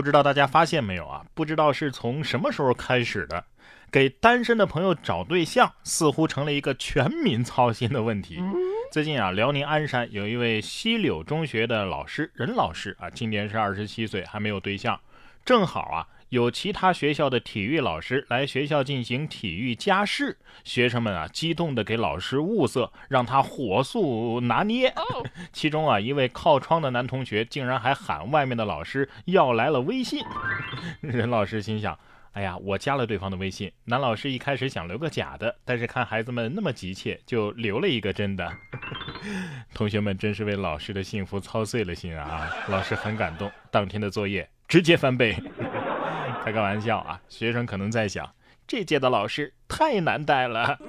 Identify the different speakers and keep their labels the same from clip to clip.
Speaker 1: 不知道大家发现没有啊？不知道是从什么时候开始的，给单身的朋友找对象似乎成了一个全民操心的问题。最近啊，辽宁鞍山有一位西柳中学的老师任老师啊，今年是二十七岁，还没有对象，正好啊。有其他学校的体育老师来学校进行体育加试，学生们啊激动的给老师物色，让他火速拿捏。其中啊一位靠窗的男同学竟然还喊外面的老师要来了微信。任老师心想：哎呀，我加了对方的微信。男老师一开始想留个假的，但是看孩子们那么急切，就留了一个真的。同学们真是为老师的幸福操碎了心啊！老师很感动，当天的作业直接翻倍。开个玩笑啊，学生可能在想，这届的老师太难带了。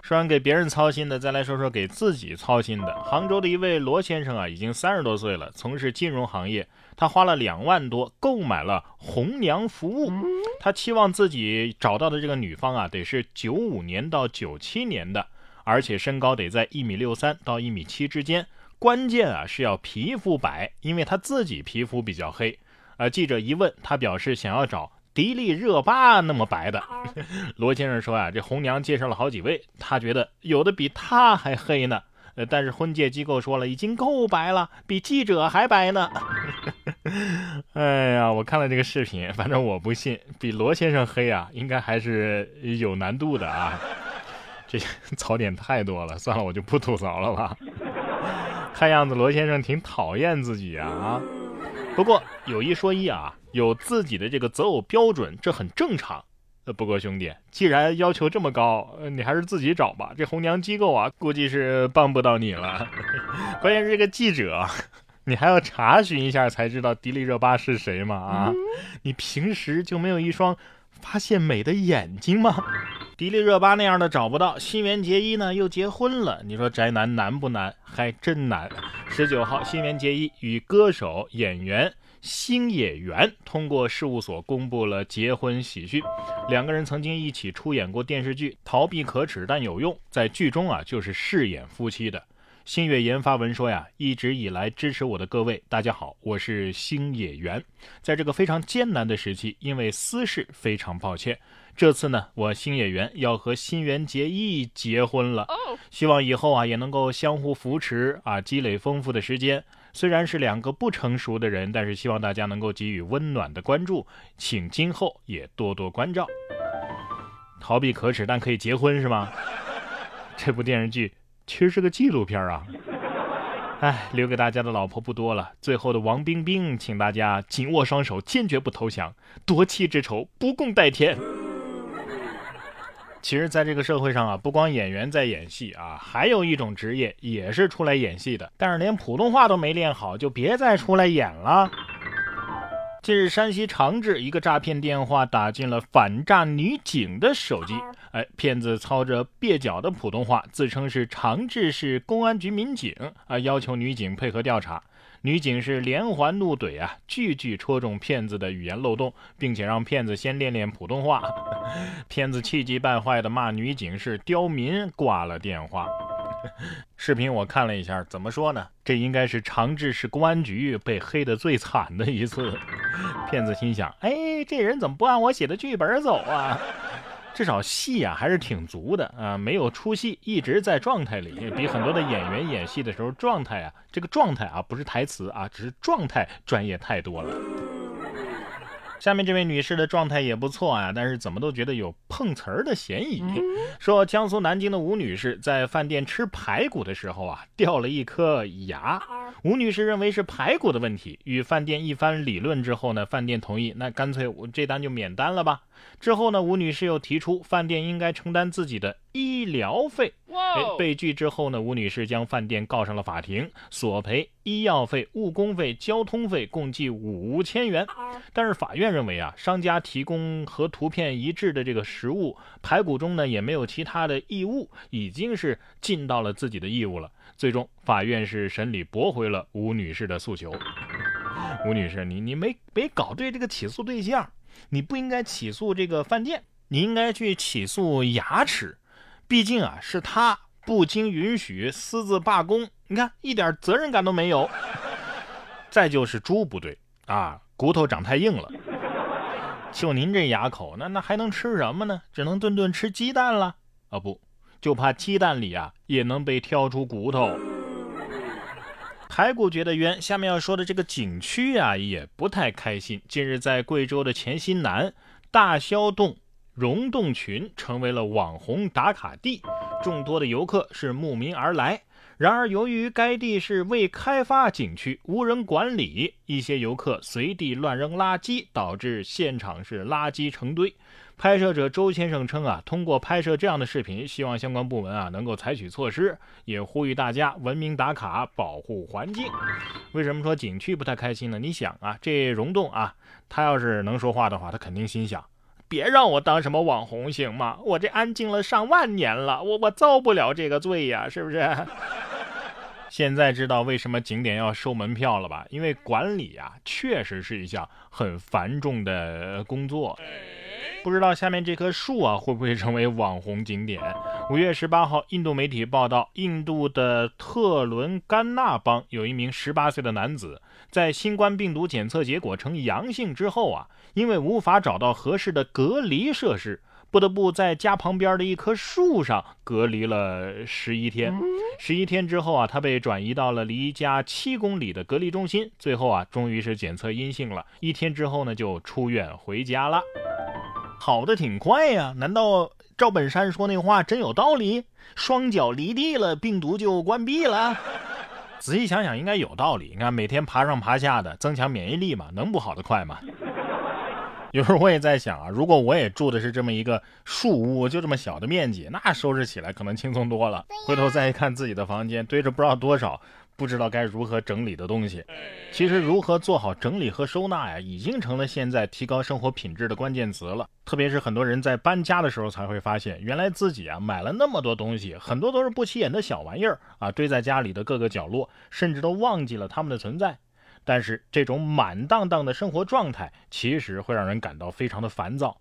Speaker 1: 说完给别人操心的，再来说说给自己操心的。杭州的一位罗先生啊，已经三十多岁了，从事金融行业。他花了两万多购买了红娘服务，他期望自己找到的这个女方啊，得是九五年到九七年的，而且身高得在一米六三到一米七之间。关键啊是要皮肤白，因为他自己皮肤比较黑。呃，记者一问，他表示想要找迪丽热巴那么白的。罗先生说啊，这红娘介绍了好几位，他觉得有的比他还黑呢。呃，但是婚介机构说了，已经够白了，比记者还白呢。哎呀，我看了这个视频，反正我不信，比罗先生黑啊，应该还是有难度的啊。这槽点太多了，算了，我就不吐槽了吧。看样子罗先生挺讨厌自己啊啊。不过有一说一啊，有自己的这个择偶标准，这很正常。呃，不过兄弟，既然要求这么高，你还是自己找吧。这红娘机构啊，估计是帮不到你了。关键是这个记者，你还要查询一下才知道迪丽热巴是谁吗？啊，你平时就没有一双发现美的眼睛吗？迪丽热巴那样的找不到，新垣结衣呢又结婚了。你说宅男难不难？还真难。十九号，新垣结衣与歌手演员星野源通过事务所公布了结婚喜讯。两个人曾经一起出演过电视剧《逃避可耻但有用》，在剧中啊就是饰演夫妻的。星野源发文说呀，一直以来支持我的各位，大家好，我是星野源。在这个非常艰难的时期，因为私事非常抱歉。这次呢，我星野源要和新垣结衣结婚了，希望以后啊也能够相互扶持啊，积累丰富的时间。虽然是两个不成熟的人，但是希望大家能够给予温暖的关注，请今后也多多关照。逃避可耻，但可以结婚是吗？这部电视剧其实是个纪录片啊。哎，留给大家的老婆不多了，最后的王冰冰，请大家紧握双手，坚决不投降，夺妻之仇不共戴天。其实，在这个社会上啊，不光演员在演戏啊，还有一种职业也是出来演戏的。但是连普通话都没练好，就别再出来演了。近日，山西长治一个诈骗电话打进了反诈女警的手机。哎，骗子操着蹩脚的普通话，自称是长治市公安局民警啊，要求女警配合调查。女警是连环怒怼啊，句句戳中骗子的语言漏洞，并且让骗子先练练普通话。骗子气急败坏的骂女警是刁民，挂了电话。视频我看了一下，怎么说呢？这应该是长治市公安局被黑的最惨的一次。骗子心想：哎，这人怎么不按我写的剧本走啊？至少戏啊还是挺足的啊，没有出戏，一直在状态里，比很多的演员演戏的时候状态啊，这个状态啊不是台词啊，只是状态专业太多了。下面这位女士的状态也不错啊，但是怎么都觉得有碰瓷儿的嫌疑。说江苏南京的吴女士在饭店吃排骨的时候啊，掉了一颗牙。吴女士认为是排骨的问题，与饭店一番理论之后呢，饭店同意，那干脆我这单就免单了吧。之后呢，吴女士又提出饭店应该承担自己的医疗费。被拒之后呢，吴女士将饭店告上了法庭，索赔医药费、误工费、交通费共计五千元。但是法院认为啊，商家提供和图片一致的这个食物，排骨中呢也没有其他的异物，已经是尽到了自己的义务了。最终，法院是审理驳回了吴女士的诉求。吴女士，你你没没搞对这个起诉对象。你不应该起诉这个饭店，你应该去起诉牙齿，毕竟啊是他不经允许私自罢工，你看一点责任感都没有。再就是猪不对啊，骨头长太硬了。就您这牙口，那那还能吃什么呢？只能顿顿吃鸡蛋了啊！不，就怕鸡蛋里啊也能被挑出骨头。排骨觉得冤，下面要说的这个景区啊也不太开心。近日在贵州的黔西南大霄洞溶洞群成为了网红打卡地，众多的游客是慕名而来。然而，由于该地是未开发景区，无人管理，一些游客随地乱扔垃圾，导致现场是垃圾成堆。拍摄者周先生称啊，通过拍摄这样的视频，希望相关部门啊能够采取措施，也呼吁大家文明打卡，保护环境。为什么说景区不太开心呢？你想啊，这溶洞啊，他要是能说话的话，他肯定心想：别让我当什么网红行吗？我这安静了上万年了，我我遭不了这个罪呀，是不是？现在知道为什么景点要收门票了吧？因为管理啊，确实是一项很繁重的工作。不知道下面这棵树啊，会不会成为网红景点？五月十八号，印度媒体报道，印度的特伦甘纳邦有一名十八岁的男子，在新冠病毒检测结果呈阳性之后啊，因为无法找到合适的隔离设施。不得不在家旁边的一棵树上隔离了十一天。十一天之后啊，他被转移到了离家七公里的隔离中心。最后啊，终于是检测阴性了。一天之后呢，就出院回家了。好的挺快呀，难道赵本山说那话真有道理？双脚离地了，病毒就关闭了？仔细想想，应该有道理。你看，每天爬上爬下的，增强免疫力嘛，能不好的快吗？有时候我也在想啊，如果我也住的是这么一个树屋，就这么小的面积，那收拾起来可能轻松多了。回头再一看自己的房间，堆着不知道多少。不知道该如何整理的东西，其实如何做好整理和收纳呀，已经成了现在提高生活品质的关键词了。特别是很多人在搬家的时候才会发现，原来自己啊买了那么多东西，很多都是不起眼的小玩意儿啊，堆在家里的各个角落，甚至都忘记了它们的存在。但是这种满当当的生活状态，其实会让人感到非常的烦躁。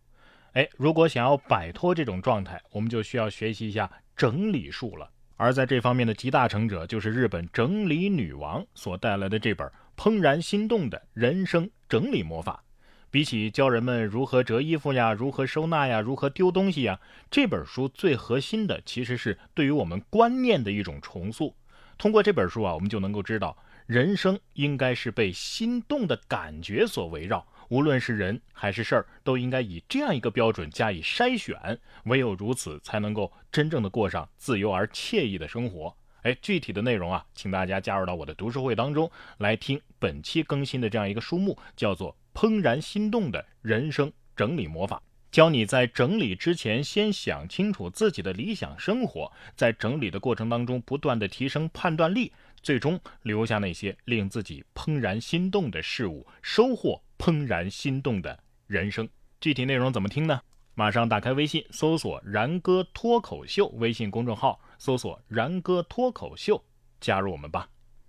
Speaker 1: 哎，如果想要摆脱这种状态，我们就需要学习一下整理术了。而在这方面的集大成者，就是日本整理女王所带来的这本《怦然心动的人生整理魔法》。比起教人们如何折衣服呀、如何收纳呀、如何丢东西呀，这本书最核心的其实是对于我们观念的一种重塑。通过这本书啊，我们就能够知道，人生应该是被心动的感觉所围绕。无论是人还是事儿，都应该以这样一个标准加以筛选，唯有如此，才能够真正的过上自由而惬意的生活。哎，具体的内容啊，请大家加入到我的读书会当中来听本期更新的这样一个书目，叫做《怦然心动的人生整理魔法》，教你在整理之前先想清楚自己的理想生活，在整理的过程当中不断的提升判断力，最终留下那些令自己怦然心动的事物，收获。怦然心动的人生，具体内容怎么听呢？马上打开微信，搜索“然哥脱口秀”微信公众号，搜索“然哥脱口秀”，加入我们吧。